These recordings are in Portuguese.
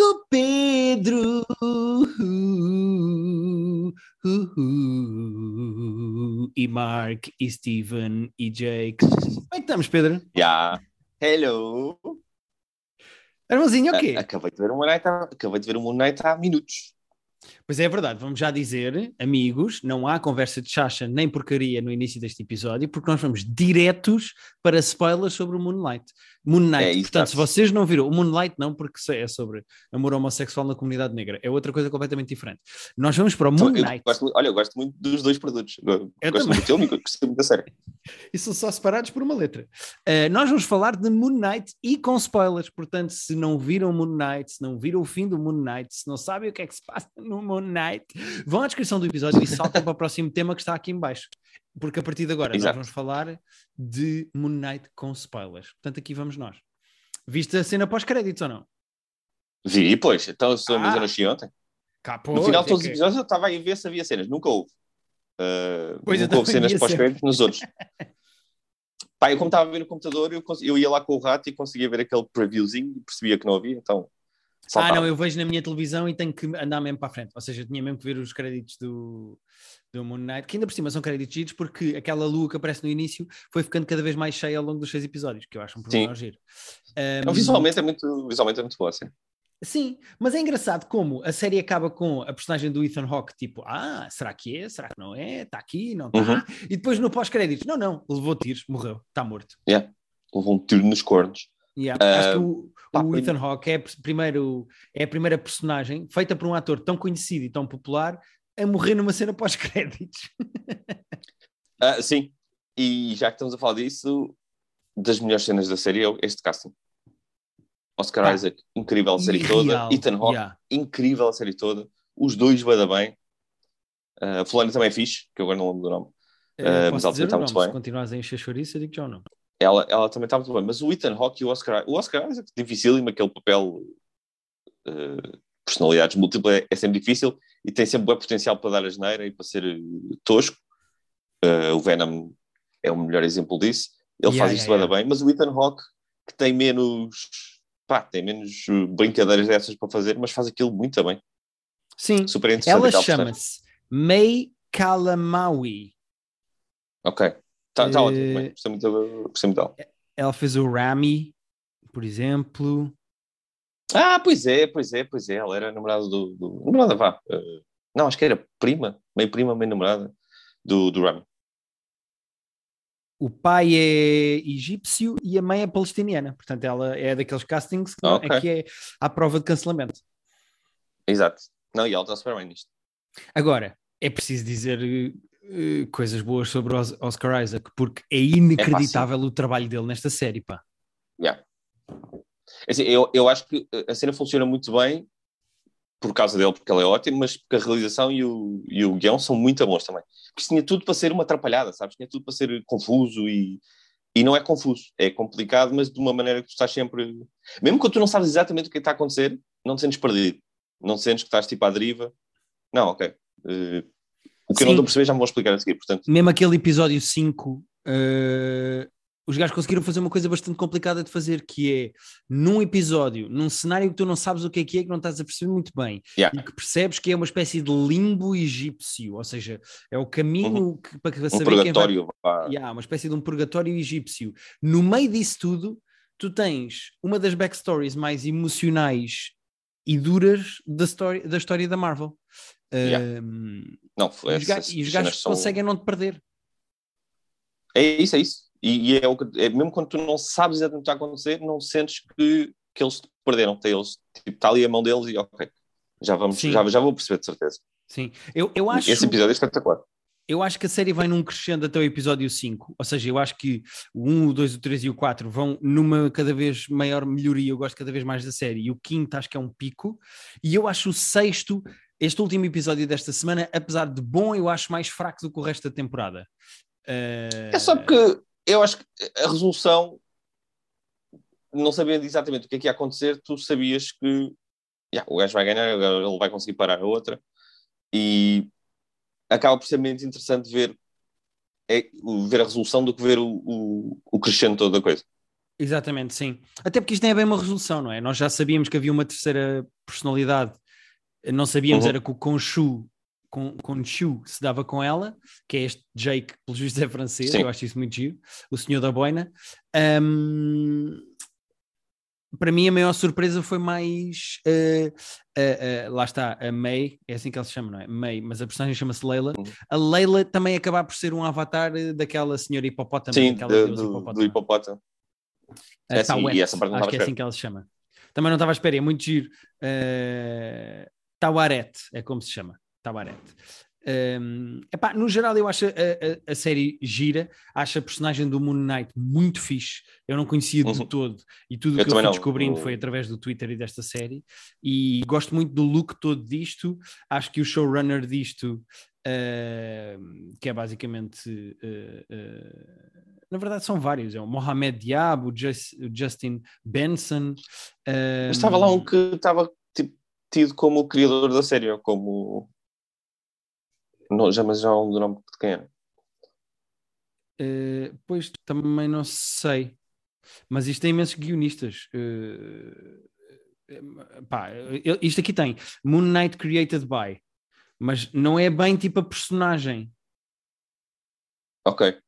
amigo Pedro. Uh, uh, uh, e Mark, e Steven, e Jake. Como é que estamos, Pedro? Já. Hello. Irmãozinho, o quê? Acabei de ver o Moon Knight há, acabei de ver o Moon Knight há minutos. Pois é, é verdade, vamos já dizer, amigos, não há conversa de chacha nem porcaria no início deste episódio, porque nós vamos diretos para spoilers sobre o Moonlight. Moonlight, É, portanto, se vocês não viram, o Moonlight não, porque é sobre amor homossexual na comunidade negra, é outra coisa completamente diferente. Nós vamos para o Então, eu Moonlight, gosto, muito- olha, eu gosto muito dos dois produtos. Eu Eu gosto também. muito do filme e gosto muito da série. e são só separados por uma letra. Uh, nós vamos falar de Moon Knight e com spoilers, portanto, se não viram Moon Knight, se não viram o fim do Moon Knight, se não sabem o que é que se passa no Moon Knight, vão à descrição do episódio e saltem para o próximo tema que está aqui em baixo. Porque a partir de agora Exato. nós vamos falar de Moon Knight com spoilers. Portanto, aqui vamos nós. Viste a cena pós-créditos ou não? Vi, pois. Então, se Ah. mas eu nasci ontem. Cá, No final de é todos os episódios eu estava aí a ver se havia cenas. Nunca houve. Uh, Pois, nunca houve cenas pós-créditos nos outros. Pá, eu como estava a ver no computador, eu, eu ia lá com o rato e conseguia ver aquele previewzinho e percebia que não havia, então... Ah, saltava. não, eu vejo na minha televisão e tenho que andar mesmo para a frente. Ou seja, eu tinha mesmo que ver os créditos do, do Moon Knight, que ainda por cima são créditos giros, porque aquela lua que aparece no início foi ficando cada vez mais cheia ao longo dos seis episódios, que eu acho um problema giro. Então, Um, visualmente, é muito, visualmente é muito boa, assim. Sim, mas é engraçado como a série acaba com a personagem do Ethan Hawke, tipo, ah, será que é? Será que não é? Está aqui? Não está? Uhum. E depois no pós-créditos, não, não, levou tiros, morreu, está morto. Houve um tiro nos cornos. Yeah. Ah, Acho que o, pá, o Ethan Hawke é, primeiro, é a primeira personagem feita por um ator tão conhecido e tão popular a morrer numa cena pós-créditos. Ah, sim, e já que estamos a falar disso, das melhores cenas da série é este casting. Oscar Pá, Isaac, incrível a série Irreal. toda. Ethan Hawke, Yeah. incrível a série toda. Os dois vai dar bem. Ah, a Fulana também é fixe, que eu agora não lembro do nome. Eh, mas dizer está muito nome, se bem. continuares a encher chouriço, eu digo já não. Ela, ela também está muito bem. Mas o Ethan Hawke e o Oscar, o Oscar Isaac, dificílimo, aquele papel ah, personalidades múltiplas é, é sempre difícil e tem sempre bom potencial para dar a geneira e para ser eh, tosco. Ah, o Venom é o melhor exemplo disso. Ele Yeah, faz isso yeah, bem, bem, mas o Ethan Hawke, que tem menos, pá, tem menos uh, brincadeiras dessas para fazer, mas faz aquilo muito bem. Sim, Super interessante. ela chama-se May Kalamaui. Ok. Está tá Eh, ótimo também. Gostei muito, da- gostei muito dela. Ela fez o Rami, por exemplo. Ah, pois é, pois é, pois é. Ela era namorada do. do namorada, vá. Uh, não, acho que era prima, meio prima, meio namorada do, do Rami. O pai é egípcio e a mãe é palestiniana. Portanto, ela é daqueles castings que, não- Ok. é, que é à prova de cancelamento. Exato. Não, e ela está super bem nisto. Agora, é preciso dizer eh, eh, coisas boas sobre Os- Oscar Isaac, porque é inacreditável o trabalho dele nesta série, pá. Yeah. Assim, eu, eu acho que a cena funciona muito bem por causa dele, porque ele é ótimo, mas porque a realização e o, e o guião são muito bons também. Porque tinha tudo para ser uma atrapalhada, sabes? Tinha tudo para ser confuso e, e não é confuso. É complicado, mas de uma maneira que tu estás sempre... Mesmo quando tu não sabes exatamente o que está a acontecer, não te sentes perdido. Não te sentes que estás tipo à deriva. Não, ok. Eh, o que eu não Sim. estou a perceber já me vou explicar a seguir, portanto... Mesmo aquele episódio 5, eh, os gajos conseguiram fazer uma coisa bastante complicada de fazer, que é num episódio, num cenário que tu não sabes o que é que é, que não estás a perceber muito bem, Yeah. e que percebes que é uma espécie de limbo egípcio, ou seja, é o caminho que, para Um saber quem vai purgatório. Yeah, uma espécie de um purgatório egípcio. No meio disso tudo, tu tens uma das backstories mais emocionais e duras da, story, da história da Marvel. Yeah. Um, Não, e os, essas ga- e os gajos são- conseguem não te perder. É isso, é isso. E, e é, o que, é mesmo quando tu não sabes exatamente o que está a acontecer, não sentes que, que eles te perderam. Eles, tipo, está ali a mão deles e ok, já, vamos, Sim. já, já vou perceber de certeza. Sim, eu, eu, acho, Esse episódio é espetacular. eu acho que a série vai num crescendo até o episódio 5. Ou seja, eu acho que o 1, o 2, o 3 e o 4 vão numa cada vez maior melhoria. Eu gosto cada vez mais da série. E o quinto acho que é um pico. E eu acho o sexto, este último episódio desta semana, apesar de bom, eu acho mais fraco do que o resto da temporada. É só porque eu acho que a resolução, não sabendo exatamente o que é que ia acontecer, tu sabias que yeah, o gajo vai ganhar, ele vai conseguir parar a outra. E acaba por ser menos interessante ver, é, ver a resolução do que ver o, o, o crescendo todo da coisa. Exatamente, sim. Até porque isto nem é bem uma resolução, não é? Nós já sabíamos que havia uma terceira personalidade, não sabíamos Uhum. era que o Conchu, se dava com ela, que é este Jake, pelo juiz é francês, Sim. eu acho isso muito giro, o senhor da boina. Ahm, para mim a maior surpresa foi mais eh, eh, eh, lá está, a May, é assim que ela se chama, não é? May, mas a personagem chama-se Leila. Uhum. A Leila também acabar por ser um avatar daquela senhora hipopótamo, Sim, daquela do, hipopótamo. do hipopótamo. É, sim, Tawet, e essa parte não acho que é assim que ela se chama. Também não estava à espera, é muito giro. Tawaret é como se chama. Tawaret. Um, epá, no geral, eu acho a, a- a série gira, acho a personagem do Moon Knight muito fixe. Eu não conhecia de Uhum. todo e tudo o que eu fui não. descobrindo Eu- foi através do Twitter e desta série. E gosto muito do look todo disto. Acho que o showrunner disto, uh, que é basicamente. uh, uh, na verdade, são vários: é o Mohamed Diab, o, Jus- o Justin Benson. Mas estava lá um que estava tido como o criador da série, ou como. Não, já, mas já não do nome de quem era. Uh, pois também não sei, mas isto tem imensos guionistas. Uh, pá, isto aqui tem Moon Knight Created by, mas não é bem tipo a personagem. Ok.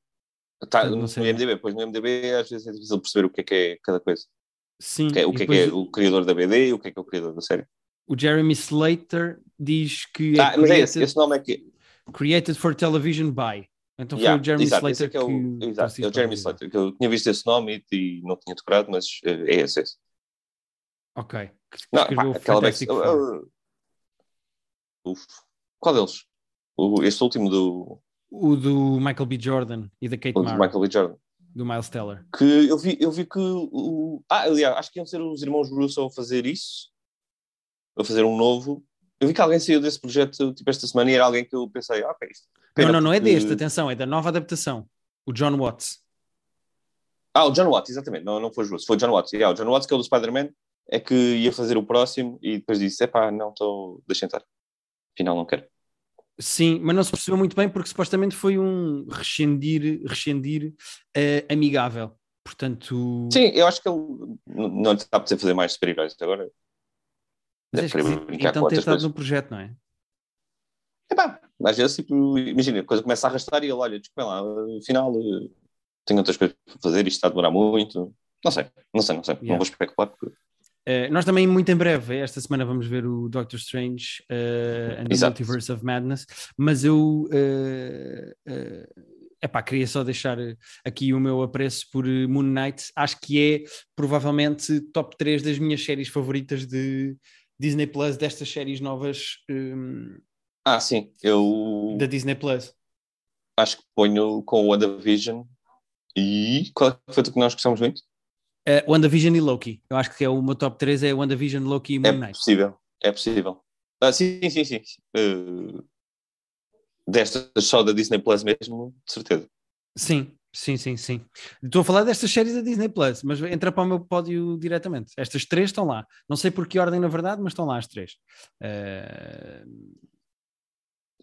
Tá, Não no sei. IMDB, pois no IMDB às vezes é difícil perceber o que é que é cada coisa. Sim, O que é, o que é, que é o criador da BD e o que é que é o criador da série. O Jeremy Slater diz que é ah, mas é esse, created, esse nome é que. created for television by. Então foi Yeah, o Jeremy exato, Slater é que é o, que exato, é o Jeremy. Slater, que eu tinha visto esse nome e, e não tinha decorado, mas eh, é esse. esse. Ok. Que, que Não, pá, aquela back... Four. Uf. Qual deles? O, este último do, O do Michael B. Jordan e da Kate o do Mara, Michael B. Jordan. do Miles Teller. Que eu vi, eu vi que o. Ah, aliás, acho que iam ser os irmãos Russo a fazer isso, a fazer um novo. Eu vi que alguém saiu desse projeto tipo esta semana e era alguém que eu pensei, ah, ok, isto. Não, pena não, não é porque- deste, atenção, é da nova adaptação. O John Watts. Ah, o John Watts, exatamente, não, não foi Russo, foi o John Watts. Yeah, o John Watts, que é o do Spider-Man, é que ia fazer o próximo e depois disse, epá, não, estou, deixa entrar. Afinal, não quero. Sim, mas não se percebeu muito bem porque supostamente foi um rescindir, rescindir eh, amigável. Portanto, Sim, eu acho que ele não não lhe está a fazer mais super-heróis agora. Mas é brincar então com estado no projeto, não é? Epá, às vezes, tipo, imagina, a coisa começa a arrastar e ele, olha, desculpa lá, afinal, eh, tenho outras coisas para fazer, isto está a demorar muito. Não sei, não sei, não sei, Yeah. não vou especular. Porque... Eh, nós também, muito em breve, esta semana vamos ver o Doctor Strange eh, and the Exato. Multiverse of Madness, mas eu eh, eh, epá, queria só deixar aqui o meu apreço por Moon Knight, acho que é provavelmente top 3 das minhas séries favoritas de Disney Plus, destas séries novas hum, Ah, sim, eu da Disney Plus. acho que ponho com o WandaVision e qual é que foi o que nós gostamos muito? Uh, WandaVision e Loki. Eu acho que é o meu top 3 é WandaVision, Loki e Moon É Knight. possível, é possível. Ah, sim, sim, sim. Uh, destas só da Disney Plus mesmo, de certeza. Sim, sim, sim, sim. Estou a falar destas séries da Disney Plus, mas entra para o meu pódio diretamente. Estas três estão lá. Não sei por que ordem, na verdade, mas estão lá as três. Uh,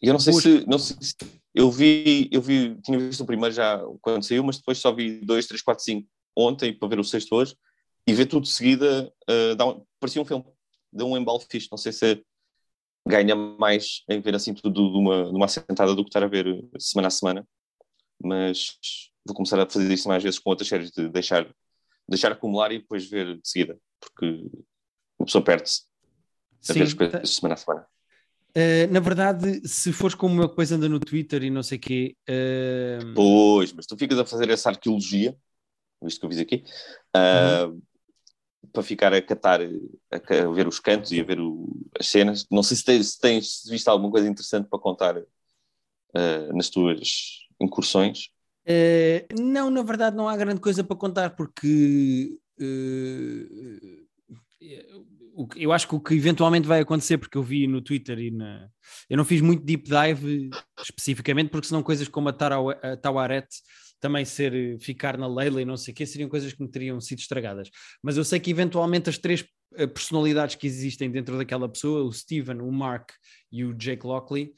eu não sei se, não sei se eu vi, eu vi, tinha visto o primeiro já quando saiu, mas depois só vi dois, três, quatro, cinco ontem para ver o sexto hoje e ver tudo de seguida uh, dá um- parecia um filme, deu um embalo fixe. Não sei se ganha mais em ver assim tudo de uma, de uma assentada do que estar a ver semana a semana, mas vou começar a fazer isso mais vezes com outras séries, de deixar, deixar acumular e depois ver de seguida, porque uma pessoa perde-se a ver as coisas semana a semana. uh, na verdade, se fores como eu que depois anda no Twitter e não sei o quê, uh, Pois, mas tu ficas a fazer essa arqueologia, visto que eu fiz aqui, ah, para ficar a catar, a, ver os cantos e a ver o- as cenas. Não sei se tens, se tens visto alguma coisa interessante para contar nas tuas incursões. Uh, não, na verdade não há grande coisa para contar porque uh, eu acho que o que eventualmente vai acontecer, porque eu vi no Twitter e na. Eu não fiz muito deep dive especificamente, porque senão coisas como a, a Tawaret também ser ficar na Leila e não sei o quê seriam coisas que me teriam sido estragadas. Mas eu sei que eventualmente as três eh, personalidades que existem dentro daquela pessoa, o Steven, o Mark e o Jake Lockley,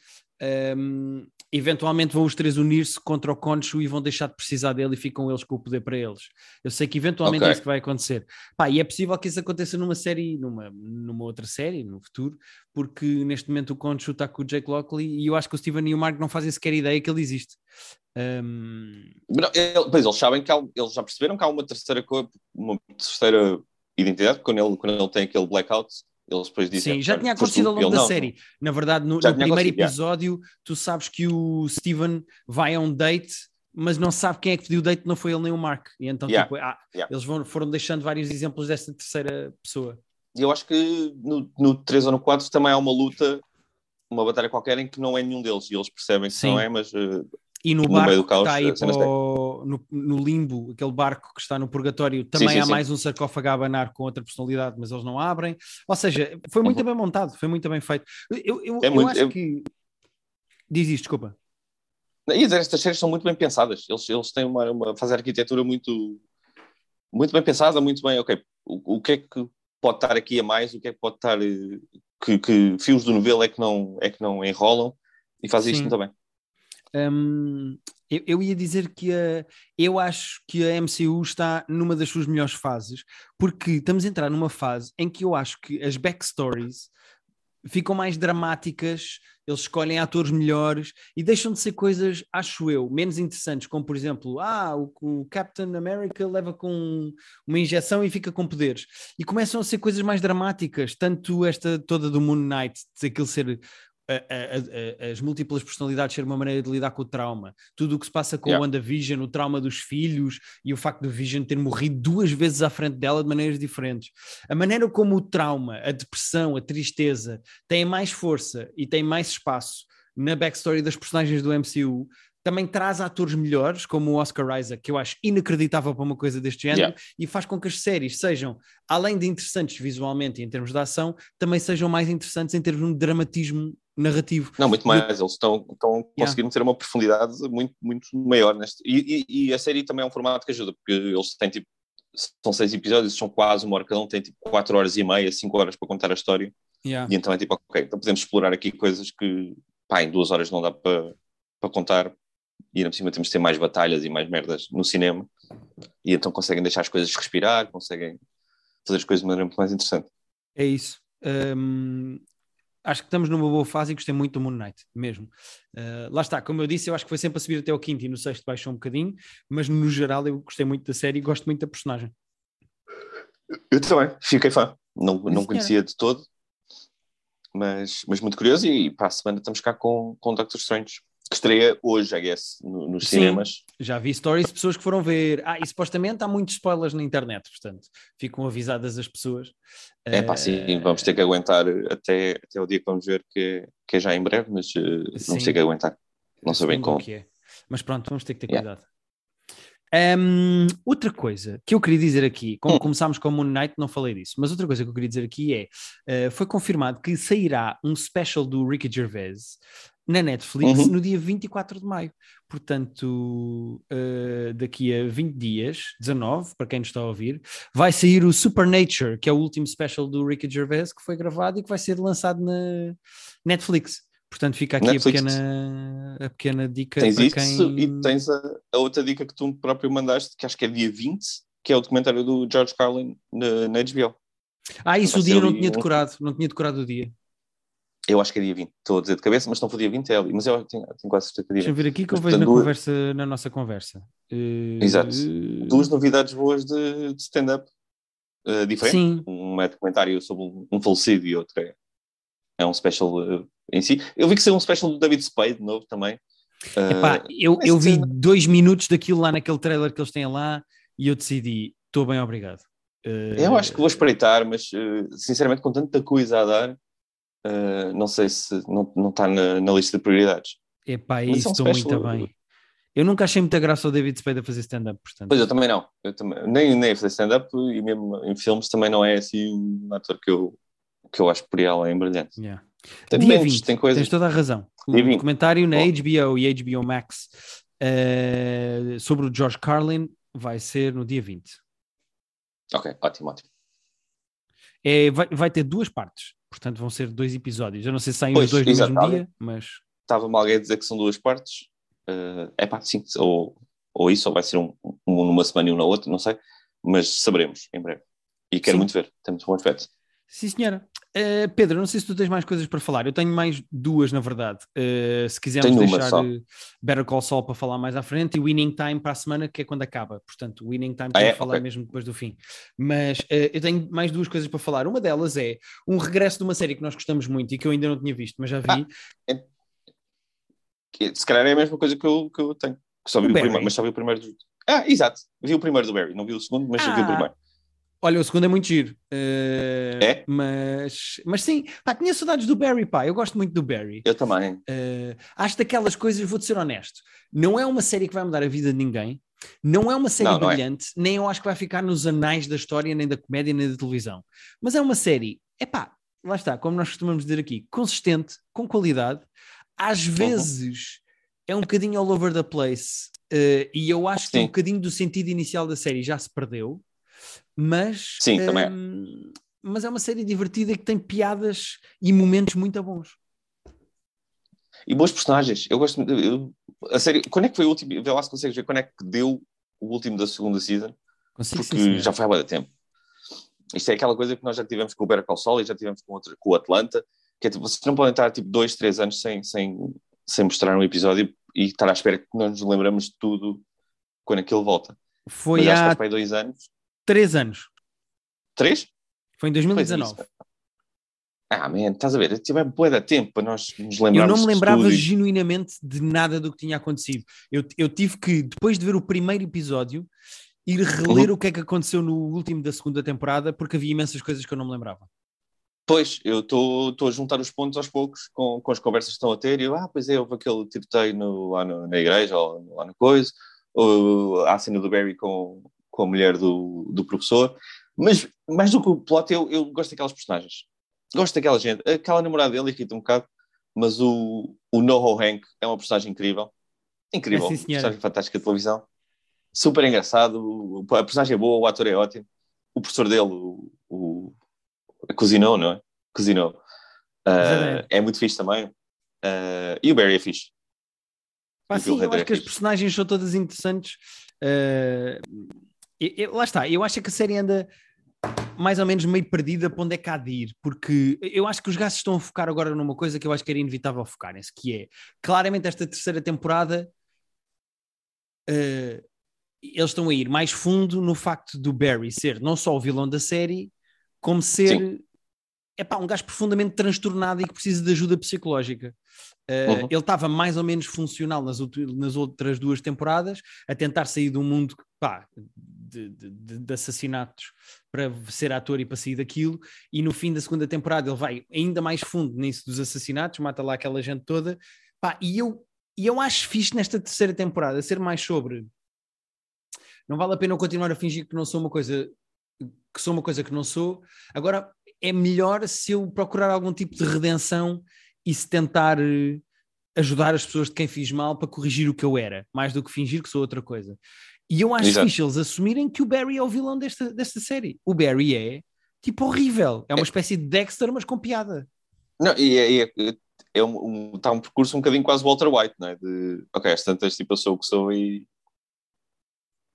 um, eventualmente vão os três unir-se contra o Conchu e vão deixar de precisar dele e ficam eles com o poder para eles. Eu sei que eventualmente okay. é isso que vai acontecer. Pá, e é possível que isso aconteça numa série, numa, numa outra série, no futuro, porque neste momento o Conchu está com o Jake Lockley e eu acho que o Steven e o Mark não fazem sequer ideia que ele existe. Um... Não, ele, pois eles sabem que há, eles já perceberam que há uma terceira cor, uma terceira identidade, quando ele, quando ele tem aquele blackout, eles depois dizem. Sim, já tinha acontecido ao longo da não, série. Na verdade, no, no primeiro episódio, tu sabes que o Steven vai a um date, mas não sabe quem é que pediu o date, não foi ele nem o Mark. E então, yeah. tipo, ah, yeah. eles vão, foram deixando vários exemplos desta terceira pessoa. E eu acho que no, no 3 ou no 4 também há uma luta, uma batalha qualquer em que não é nenhum deles, e eles percebem que Sim. não é, mas. Uh, e no, no barco caos, que está aí pro, no, no, limbo, aquele barco que está no purgatório, também sim, sim, há sim. mais um sarcófago a abanar com outra personalidade, mas eles não abrem. Ou seja, foi muito uhum. bem montado, foi muito bem feito. Eu, eu, é eu muito, acho eu... que. Diz isto, desculpa. E estas séries são muito bem pensadas. Eles, eles têm uma, uma fase de arquitetura muito, muito bem pensada, muito bem. Ok, o, o que é que pode estar aqui a mais? O que é que pode estar. Eh, que, que fios do novelo é que não, é que não enrolam e faz isto muito bem. Eu, eu, ia dizer que a, eu acho que a MCU está numa das suas melhores fases, porque estamos a entrar numa fase em que eu acho que as backstories ficam mais dramáticas, eles escolhem atores melhores e deixam de ser coisas, acho eu, menos interessantes, como por exemplo, ah, o, o Captain America leva com uma injeção e fica com poderes. E começam a ser coisas mais dramáticas, tanto esta toda do Moon Knight, aquilo ser a, a, as múltiplas personalidades ser uma maneira de lidar com o trauma, tudo o que se passa com yeah. o WandaVision, o trauma dos filhos e o facto de Vision ter morrido duas vezes à frente dela de maneiras diferentes. A maneira como o trauma, a depressão, a tristeza têm mais força e têm mais espaço na backstory das personagens do MCU também traz atores melhores, como o Oscar Isaac, que eu acho inacreditável para uma coisa deste género, yeah. e faz com que as séries sejam, além de interessantes visualmente e em termos de ação, também sejam mais interessantes em termos de dramatismo narrativo. Não, muito mais, eles estão, estão yeah. conseguindo ter uma profundidade muito, muito maior neste. E, e, e, a série também é um formato que ajuda, porque eles têm tipo. São seis episódios, são quase uma hora cada um, tem tipo quatro horas e meia, cinco horas para contar a história. Yeah. E então é tipo, ok, então podemos explorar aqui coisas que pá, em duas horas não dá para, para contar. E ainda por cima temos de ter mais batalhas e mais merdas no cinema. E então conseguem deixar as coisas respirar, conseguem fazer as coisas de maneira muito mais interessante. É isso. Um, acho que estamos numa boa fase e gostei muito do Moon Knight, mesmo. Uh, lá está, como eu disse, eu acho que foi sempre a subir até o quinto e no sexto baixou um bocadinho, mas no geral eu gostei muito da série e gosto muito da personagem. Eu também, fiquei fã. Não, não conhecia de todo, mas, mas muito curioso. E para a semana estamos cá com, com Doctor Strange que estreia hoje, I guess, no, nos Sim, cinemas. Já vi stories de pessoas que foram ver. Ah, e supostamente há muitos spoilers na internet, portanto, ficam avisadas as pessoas. É pá, sim, uh... vamos ter que aguentar até, até o dia que vamos ver, que, que é já em breve, mas uh, vamos ter que aguentar. Não sei bem como. Que é. Mas pronto, vamos ter que ter yeah. cuidado. Um, outra coisa que eu queria dizer aqui, como hum. começámos com o Moon Knight, não falei disso, mas outra coisa que eu queria dizer aqui é: uh, foi confirmado que sairá um special do Ricky Gervais na Netflix uhum. no dia 24 de maio. Portanto, uh, daqui a 20 dias, 19, para quem nos está a ouvir, vai sair o Supernature, que é o último special do Ricky Gervais que foi gravado e que vai ser lançado na Netflix. Portanto, fica aqui a pequena, a pequena dica tens para isso quem... E tens a, a, outra dica que tu próprio mandaste, que acho que é dia 20, que é o documentário do George Carlin na, na HBO. Ah, isso o dia não tinha decorado, não tinha decorado o dia. Eu acho que é dia 20, estou a dizer de cabeça, mas não foi dia 20, é. Mas eu tenho, tenho quase certeza que é dia Deixa eu ver aqui que mas, eu vejo na, duas... conversa, na nossa conversa. Uh... Exato. Duas novidades boas de, de stand-up uh, diferente. Sim. Um é documentário sobre um, um falecido e outro é, é um special uh, em si. Eu vi que saiu um special do David Spade de novo também. Epá, eu, eu vi dois minutos daquilo lá naquele trailer que eeles têm lá e eu decidi, estou bem, obrigado. Eu acho que vou espreitar, mas sinceramente com tanta coisa a dar uh, não sei se não, não está na, na lista de prioridades. Epá, isso estou muito bem. Eu nunca achei muita graça o David Spade a fazer stand-up, portanto. Pois eu também não. Eu também, nem, nem a fazer stand-up e mesmo em filmes também não é assim um ator que eu, que eu acho por ele em brilhante. Yeah. Tem Dia 20, tem coisas. Tens toda a razão. Um documentário na. HBO e HBO Max uh, sobre o George Carlin vai ser no dia 20. Ok, ótimo, ótimo. É, vai, vai ter duas partes. Portanto, vão ser dois episódios. Eu não sei se saem pois, os dois no mesmo dia, mas. estava-me alguém a dizer que são duas partes. Uh, é pá, sim, ou, ou isso, ou vai ser um, um numa semana e um na outra, não sei, mas saberemos em breve. E quero sim. muito ver, tem muito bom aspecto. Sim, senhora. Uh, Pedro, não sei se tu tens mais coisas para falar. Eu tenho mais duas, na verdade. Uh, se quisermos deixar Better Call Saul para falar mais à frente e Winning Time para a semana, que é quando acaba. Portanto, Winning Time ah, é? falar okay. mesmo depois do fim. Mas uh, eu tenho mais duas coisas para falar. Uma delas é um regresso de uma série que nós gostamos muito e que eu ainda não tinha visto, mas já vi. Ah, é... Se calhar é a mesma coisa que eu, que eu tenho. Só vi o, o primeiro, mas só vi o primeiro. Do... Ah, exato. Vi o primeiro do Barry. Não vi o segundo, mas ah. vi o ah, primeiro. Olha, o segundo é muito giro. Uh, é? Mas, mas sim, pá, tinha saudades do Barry, pá. Eu gosto muito do Barry. Eu também. Uh, acho daquelas coisas, vou-te ser honesto, não é uma série que vai mudar a vida de ninguém. Não é uma série não, não é. brilhante, é. nem eu acho que vai ficar nos anais da história, nem da comédia, nem da televisão. Mas é uma série, é pá, lá está, como nós costumamos dizer aqui, consistente, com qualidade. Às uhum. vezes é um bocadinho all over the place. Uh, e eu acho Sim. que um bocadinho do sentido inicial da série já se perdeu. Mas, Sim, é. hum, mas é uma série divertida que tem piadas e momentos muito bons. E bons personagens. Eu gosto eu, a série. Quando é que foi o último? Vê lá se consegues ver quando é que deu o último da segunda season. Consigo, porque sim, já foi há muito tempo. Isto é aquela coisa que nós já tivemos com o Better Call Saul e já tivemos com, com o Atlanta, que é tipo, vocês não podem estar tipo dois, três anos sem, sem, sem mostrar um episódio e estar à espera que não nos lembramos de tudo quando aquilo volta. Foi há dois anos três anos. Três? Foi em 2019. Foi ah, man, estás a ver? Tive boa da tempo para nós nos lembrarmos. Eu não me lembrava genuinamente de nada do que tinha acontecido. Eu, eu tive que, depois de ver o primeiro episódio, ir reler uhum. o que é que aconteceu no último da segunda temporada, porque havia imensas coisas que eu não me lembrava. Pois, eu estou a juntar os pontos aos poucos com, com as conversas que estão a ter, e eu, ah, pois é, houve aquele tiroteio no, lá no, na igreja, ou lá no coisa, ou a cena do Barry com, com a mulher do, do professor, mas mais do que o plot, eu, eu gosto daquelas personagens. Gosto daquela gente. Aquela namorada dele irrita um bocado, mas o, o Noho Hank é uma personagem incrível. Incrível. É, sim, personagem fantástica de televisão. Super engraçado. A personagem é boa, o ator é ótimo. O professor dele, o, o cozinhou, não é? Cozinhou. Uh, é muito fixe também. Uh, e o Barry é fixe. Pá, sim, eu acho é que fixe. as personagens são todas interessantes. Uh, eu, lá está, eu acho que a série anda mais ou menos meio perdida para onde é que há de ir, porque eu acho que os gajos estão a focar agora numa coisa que eu acho que era inevitável focarem-se, que é claramente esta terceira temporada uh, eles estão a ir mais fundo no facto do Barry ser não só o vilão da série, como ser é pá, um gajo profundamente transtornado e que precisa de ajuda psicológica. Uh, uhum. Ele estava mais ou menos funcional nas, nas, outras duas temporadas, a tentar sair de um mundo pá, de, de, de, assassinatos para ser ator e para sair daquilo, e no fim da segunda temporada ele vai ainda mais fundo nisso dos assassinatos, mata lá aquela gente toda, pá, e eu, e eu acho fixe nesta terceira temporada ser mais sobre não vale a pena eu continuar a fingir que não sou uma coisa que sou uma coisa que não sou. Agora é melhor se eu procurar algum tipo de redenção e se tentar eh, ajudar as pessoas de quem fiz mal para corrigir o que eu era, mais do que fingir que sou outra coisa. E eu acho Exato. fixe eles assumirem que o Barry é o vilão desta, desta série. O Barry é tipo horrível. É uma é. espécie de Dexter, mas com piada. Não, e é, é, é um, um, tá um percurso um bocadinho quase Walter White, não é? De, ok, às tantas, tipo, eu sou o que sou e,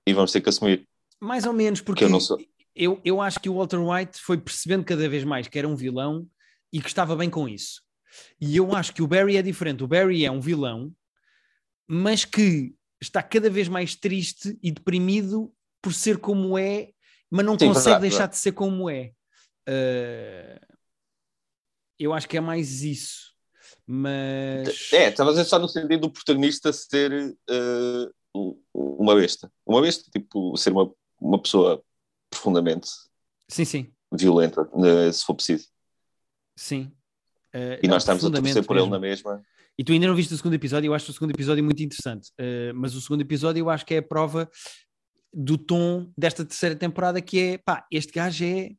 e vamos ter que assumir. Mais ou menos, porque, eu, não sou. Eu, eu acho que o Walter White foi percebendo cada vez mais que era um vilão e que estava bem com isso. E eu acho que o Barry é diferente. O Barry é um vilão, mas que está cada vez mais triste e deprimido por ser como é, mas não Sim, consegue verdade, deixar verdade. de ser como é. Uh, eu acho que é mais isso. Mas. É, estava a dizer só no sentido do protagonista ser uh, uma besta. Uma besta, tipo, ser uma, uma pessoa profundamente sim, sim. violenta, uh, se for preciso. Sim. Uh, e nós estamos a torcer por mesmo. ele na mesma. E tu ainda não viste o segundo episódio, eu acho o segundo episódio muito interessante. Uh, mas o segundo episódio eu acho que é a prova do tom desta terceira temporada que é, pá, este gajo é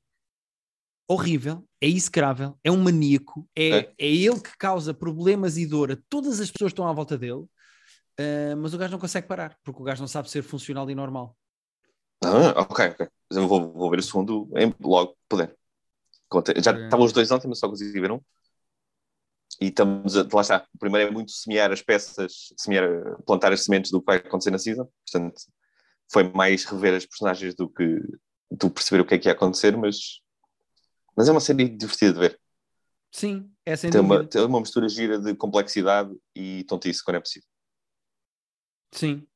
horrível, é execrável, é um maníaco, é, é. é ele que causa problemas e dor a todas as pessoas que estão à volta dele, uh, mas o gajo não consegue parar, porque o gajo não sabe ser funcional e normal. Ah, ok, ok. Mas eu vou, vou ver o segundo em, logo, puder. Já estavam os dois ontem, mas só consegui ver um. E estamos a, lá está, o primeiro é muito semear as peças, semear, plantar as sementes do que vai acontecer na season, portanto foi mais rever as personagens do que do perceber o que é que ia acontecer, mas, mas é uma série divertida de ver. Sim, é sem tem dúvida. uma, tem uma mistura gira de complexidade e tontice quando é possível. Sim.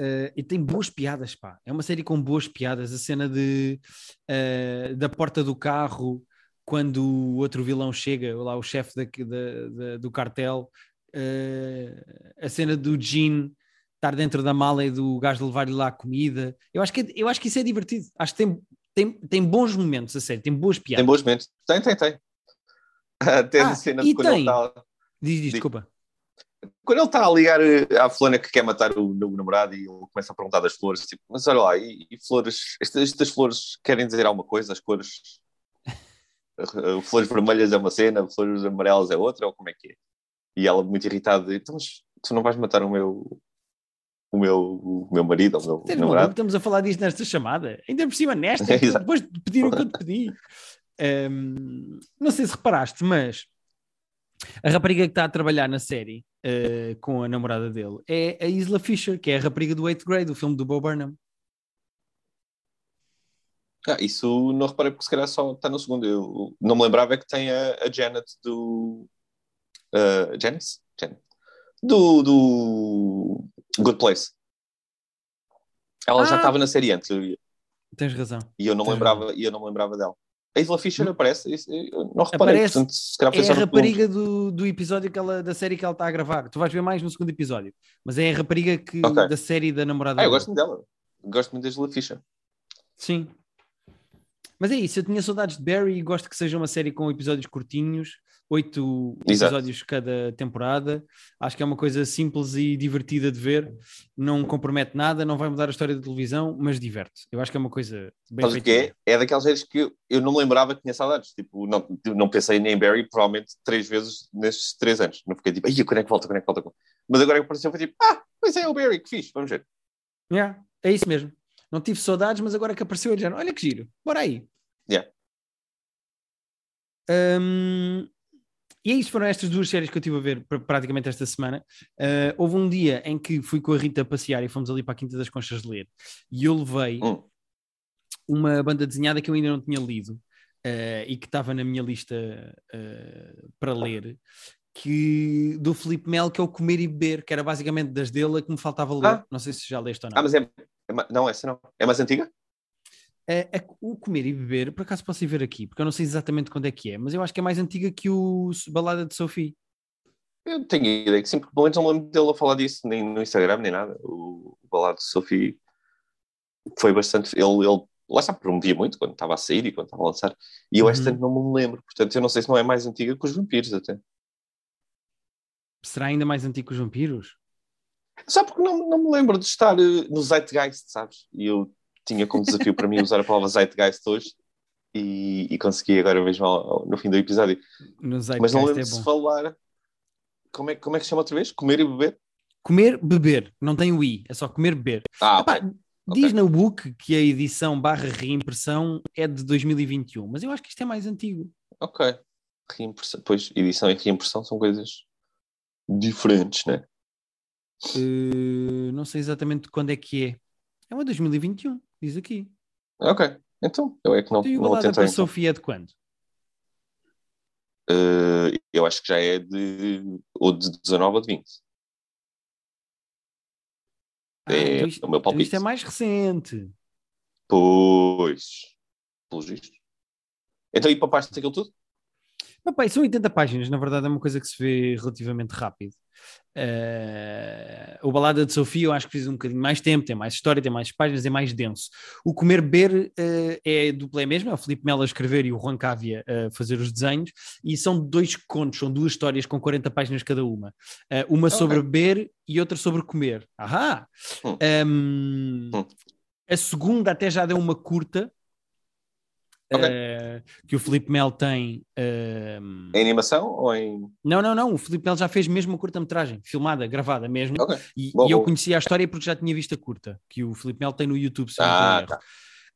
Uh, e tem boas piadas, pá. É uma série com boas piadas. A cena de, uh, da porta do carro, quando o outro vilão chega, lá o chefe da, da, da, do cartel, uh, a cena do Jean estar dentro da mala e do gajo levar-lhe lá a comida. Eu acho, que, eu acho que isso é divertido. Acho que tem, tem, tem bons momentos, a série, tem boas piadas. Tem bons momentos. Tem, tem, tem. Até Ah, a cena de quando tem. ele está. Diz, diz, desculpa. Quando ele está a ligar eh, à fulana que quer matar o, o namorado e ele começa a perguntar das flores, tipo, mas olha lá, e, e flores, estas, estas flores querem dizer alguma coisa? As cores. Flores vermelhas é uma cena, flores amarelas é outra, ou como é que é? E ela, muito irritada, então, mas tu não vais matar o meu. O meu, o meu marido, o meu Tens maluco, namorado? estamos a falar disto nesta chamada, ainda por cima nesta, depois de pedir o que eu te pedi. Ahm, não sei se reparaste, mas a rapariga que está a trabalhar na série eh, com a namorada dele é a Isla Fisher, que é a rapariga do 8th grade, do filme do Bo Burnham. Ah, isso não reparei porque se calhar só está no segundo. Eu não me lembrava é que tem a, a Janet do. Uh, Janice? Janet. Do, do Good Place. Ela já Ah. estava na série antes Tens razão. e eu não Tens lembrava, e eu não me lembrava dela. A Isla Fisher aparece, isso eu não reparei, Aparece. portanto, se calhar É a rapariga do, do episódio que ela, da série que ela está a gravar. Tu vais ver mais no segundo episódio, mas é a rapariga que, Ok. da série da namorada Ah, eu gosto muito dela. Gosto muito da Isla Fisher. Sim. Mas é isso, eu tinha saudades de Barry e gosto que seja uma série com episódios curtinhos, oito Exato. episódios cada temporada. Acho que é uma coisa simples e divertida de ver, não compromete nada, não vai mudar a história da televisão, mas diverte. Eu acho que é uma coisa bem Sabes que é? É daquelas séries que eu, eu não me lembrava que tinha saudades. Tipo, não, não pensei nem em Barry, provavelmente, três vezes nestes três anos. Não fiquei tipo, ai, quando é que volta, quando é que volta? Mas agora que apareceu, foi tipo, ah, pois é o Barry, que fixe, vamos ver. Yeah, é isso mesmo. Não tive saudades, mas agora que apareceu, eu já, olha que giro, bora aí. Yeah. Hum, e é isso, foram estas duas séries que eu estive a ver pr- praticamente esta semana. Uh, houve um dia em que fui com a Rita passear e fomos ali para a Quinta das Conchas ler. E eu levei Hum. uma banda desenhada que eu ainda não tinha lido uh, e que estava na minha lista uh, para ler, que, do Felipe Mel, que é o Comer e Beber, que era basicamente das dele que me faltava ler. Ah. Não sei se já leste ou não. Ah, mas é, é ma- Não, essa não. É mais antiga? É, é o comer e beber, por acaso posso ir ver aqui, porque eu não sei exatamente quando é que é, mas eu acho que é mais antiga que o Balada de Sophie. Eu tenho ideia que sim, porque pelo menos não me lembro dele a falar disso, nem no Instagram, nem nada. O, o balado de Sophie foi bastante. Ele, ele lá está, promovia muito quando estava a sair e quando estava a lançar. E eu Uhum. esta não me lembro, portanto, eu não sei se não é mais antiga que os vampiros até. Será ainda mais antigo que os vampiros? Só porque não, não me lembro de estar eh, no Zeitgeist, sabes? E eu tinha como desafio para mim usar a palavra Zeitgeist hoje e, e consegui agora mesmo ao- ao- no fim do episódio. No Mas não Zeitgeist lembro é de falar. Como é, como é que se chama outra vez? Comer e beber? Comer, beber, não tem o i, é só comer, beber. Ah, Epá, ok. Diz no book que a edição barra reimpressão é de 2021, mas eu acho que isto é mais antigo. Ok. Reimpressão. Pois, edição e reimpressão são coisas diferentes, né? Uh, não sei exatamente quando é que é. É uma 2021, diz aqui. Ok. Então, eu é que não, e o não Balada tentei. para Sophie é de quando? Eh, eu acho que já é de ou de 19 ou de 20. Ah, é então isto, o meu então palpite. isto é mais recente. Pois. Pelos vistos. Então, e papaste aquilo tudo? Papai, são 80 páginas, na verdade é uma coisa que se vê relativamente rápido. Eh, o Balada de Sofia eu acho que precisa um bocadinho mais tempo, tem mais história, tem mais páginas, é mais denso. O Comer Beber eh, é duplo é mesmo, é o Filipe Melo a escrever e o Juan Cávia a fazer os desenhos, e são dois contos, são duas histórias com 40 páginas cada uma. Eh, uma Ok. sobre beber e outra sobre comer. Ahá! Hum. Ehm, Hum. A segunda até já deu uma curta, Ok. eh, que o Filipe Melo tem... ehm, Em animação ou em. não, não, não. O Filipe Melo já fez mesmo uma curta-metragem, filmada, gravada mesmo. Ok. E, Boa, e eu conhecia a história porque já tinha visto a curta, que o Filipe Melo tem no YouTube, se Ah, erro.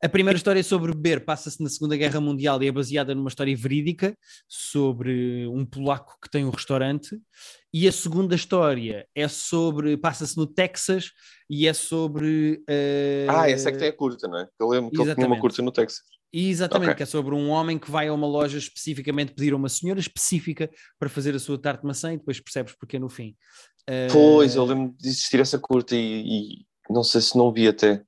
A primeira história sobre beber passa-se na Segunda Guerra Mundial e é baseada numa história verídica sobre um polaco que tem um restaurante. E a segunda história é sobre. passa-se no Texas e é sobre. Uh... Ah, essa é que tem a curta, não é? Eu lembro que ele tinha uma curta no Texas. Exatamente, okay. que é sobre um homem que vai a uma loja especificamente pedir a uma senhora específica para fazer a sua tarte de maçã e depois percebes porque no fim. Uh... Pois, eu lembro de existir essa curta e, e não sei se não vi até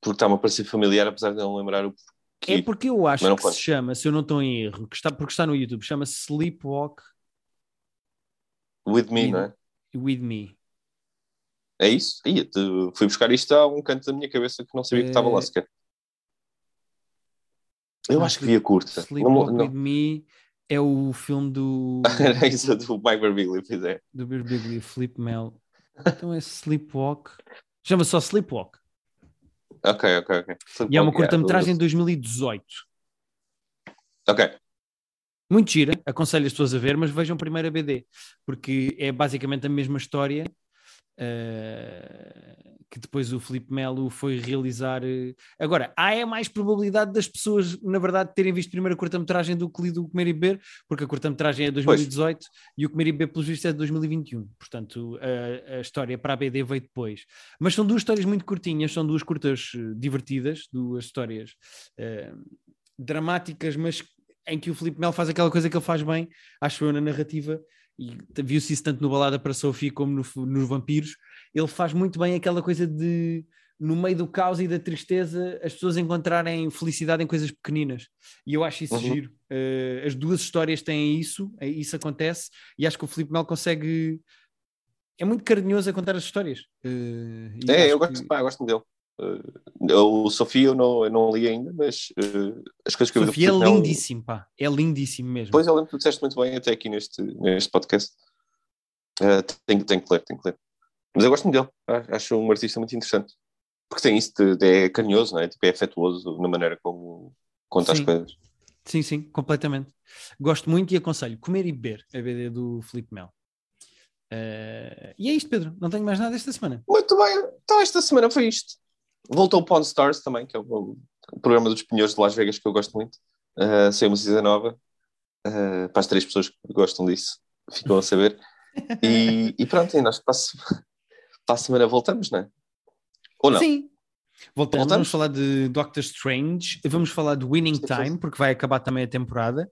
porque está-me a parecer familiar, apesar de não lembrar o porquê. É porque eu acho que se chama, se eu não estou em erro, que está, porque está no YouTube, chama-se Sleepwalk With Me, with, não é? With Me. É isso? Ia, fui buscar isto a um canto da minha cabeça que não sabia que estava lá sequer. Eu acho que vi a curta. Sleepwalk não, With Me é o filme do. Era isso do Mike Birbiglia, pois é. Do Birbiglia, Flip Mel. Então é Sleepwalk. Chama-se só Sleepwalk. Ok, ok, ok. e é uma curta-metragem de 2018. Ok. Muito gira, aconselho as pessoas a ver, mas vejam primeiro a BD, porque é basicamente a mesma história uh, que depois o Felipe Melo foi realizar. Uh... Agora, há é mais probabilidade das pessoas, na verdade, terem visto primeiro a curta-metragem do que lido o Comer e Beber, porque a curta-metragem é de 2018 pois. e o Comer e Beber, pelos vistos, é de 2021. Portanto, a, a, história para a BD veio depois. Mas são duas histórias muito curtinhas, são duas curtas eh, divertidas, duas histórias uh, dramáticas, mas em que o Felipe Melo faz aquela coisa que ele faz bem, acho eu, na narrativa, e viu-se isso tanto no Balada para Sophie como no, nos Vampiros, ele faz muito bem aquela coisa de, no meio do caos e da tristeza, as pessoas encontrarem felicidade em coisas pequeninas. E eu acho isso uhum. giro. Uh, as duas histórias têm isso, é, isso acontece, e acho que o Felipe Melo consegue. É muito carinhoso a contar as histórias. Uh, é, eu gosto, que... pá, gosto dele. Uh, o Sofia eu não, eu não li ainda, mas uh, as coisas que eu vi Sofia é lindíssimo, pá. É lindíssimo mesmo. Pois eu lembro que tu disseste muito bem até aqui neste, neste podcast. Uh, tenho, tenho que ler, tenho que ler. Mas eu gosto muito dele. Acho um artista muito interessante. Porque tem isso, de, de, é carinhoso, não é? Tipo, é afetuoso na maneira como conta sim. as coisas. Sim, sim, completamente. Gosto muito e aconselho comer e beber a BD do Felipe Mel. Uh, e é isto, Pedro. Não tenho mais nada esta semana. Muito bem. Então, esta semana foi isto. Voltou o Pawn Stars também, que é o, o, programa dos Pinhões de Las Vegas que eu gosto muito. Uh, saiu uma season nova. Uh, para as três pessoas que gostam disso, ficam a saber. E, e pronto, e nós para a, para a semana voltamos, não é? Ou não? Sim. Voltamos, voltamos, vamos falar de Doctor Strange, vamos falar de Winning Time, porque vai acabar também a temporada.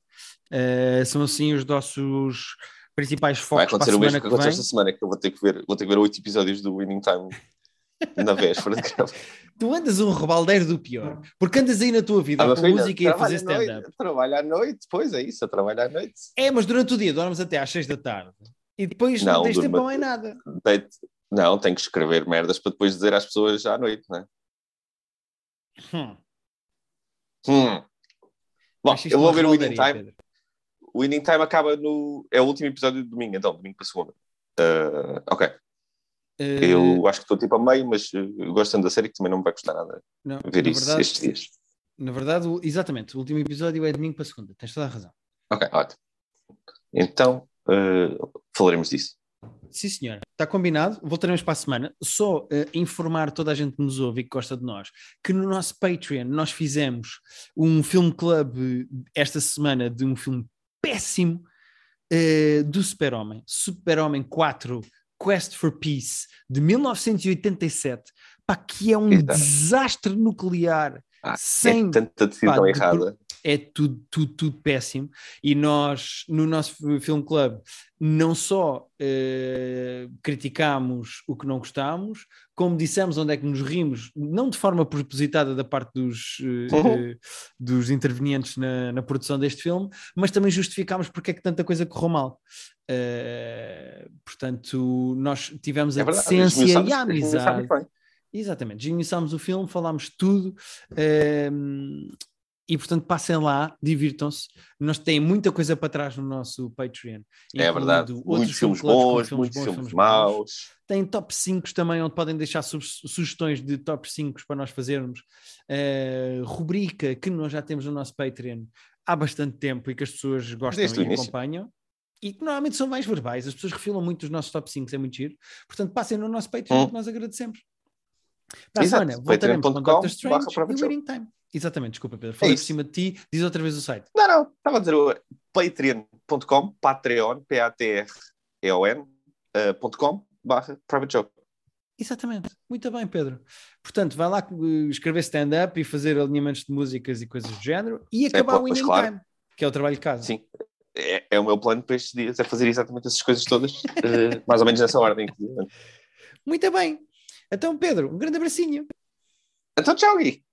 Uh, são assim os nossos principais focos vai acontecer para a semana o mesmo que, que vem. esta semana, que eu vou ter que ver, vou ter que ver oito episódios do Winning Time na véspera de gravar. Tu andas um rebaldeiro do pior, porque andas aí na tua vida ah, com filha, música e a fazer stand-up. Trabalho à noite, pois é isso, eu trabalho à noite. É, mas durante o dia dormes até às seis da tarde e depois não, não tens tempo mais nada. Deito, não, tenho que escrever merdas para depois dizer às pessoas à noite, não é? Hum. Hum. Bom, eu vou ver o Winning Time. Pedro. O Winning Time acaba no. É o último episódio de domingo, então, domingo para segunda. Uh, ok. Uh... Eu acho que estou tipo a meio, mas uh, gostando da série que também não me vai custar nada não, ver isso verdade, estes dias. Na verdade, exatamente, o último episódio é domingo para segunda, tens toda a razão. Ok, ótimo. Então, uh, falaremos disso. Sim, senhora. Está combinado. Voltaremos para a semana. Só uh, informar toda a gente que nos ouve e que gosta de nós que no nosso Patreon nós fizemos um filme club esta semana de um filme péssimo uh, do Super-Homem. Super-Homem 4 Quest for Peace de 1987, pá, que é um Exato. desastre nuclear. Ah, é sem, é tanta decisão pá, errada. De, é tudo, tudo, tudo péssimo. E nós, no nosso Film Club, não só uh, criticámos o que não gostámos, como dissemos onde é que nos rimos, não de forma propositada da parte dos, uh, uhum. uh, dos intervenientes na, na, produção deste filme, mas também justificámos porque é que tanta coisa correu mal. portanto, nós tivemos a é decência e a amizade. Exatamente, desmiuçámos o filme, falámos tudo. Uh, e portanto passem lá, divirtam-se. Nós temos muita coisa para trás no nosso Patreon. É verdade. Muitos filmes bons, filmes muitos bons, filmes, maus. Tem top 5 também, onde podem deixar su sugestões de top 5 para nós fazermos. Uh, rubrica que nós já temos no nosso Patreon há bastante tempo e que as pessoas gostam Desde e acompanham. E que normalmente são mais verbais, as pessoas refilam muito os nossos top 5, é muito giro. Portanto, passem no nosso Patreon hum. que nós agradecemos. Para a semana, voltaremos com Doctor Strange e Waiting Time. Exatamente, desculpa, Pedro. Falei É por cima de ti, diz outra vez o site. Não, não, estava a dizer o patreon.com, patreon, P-A-T-R-E-O-N, uh, ponto com, barra private joke. Exatamente, muito bem, Pedro. Portanto, vai lá uh, escrever stand-up e fazer alinhamentos de músicas e coisas do género e acabar o pois, Winning claro. Time, que é o trabalho de casa. Sim, é, é o meu plano para estes dias, é fazer exatamente essas coisas todas, eh, mais ou menos nessa ordem. inclusive. Muito bem. Então, Pedro, um grande abracinho. Então, tchau, Gui.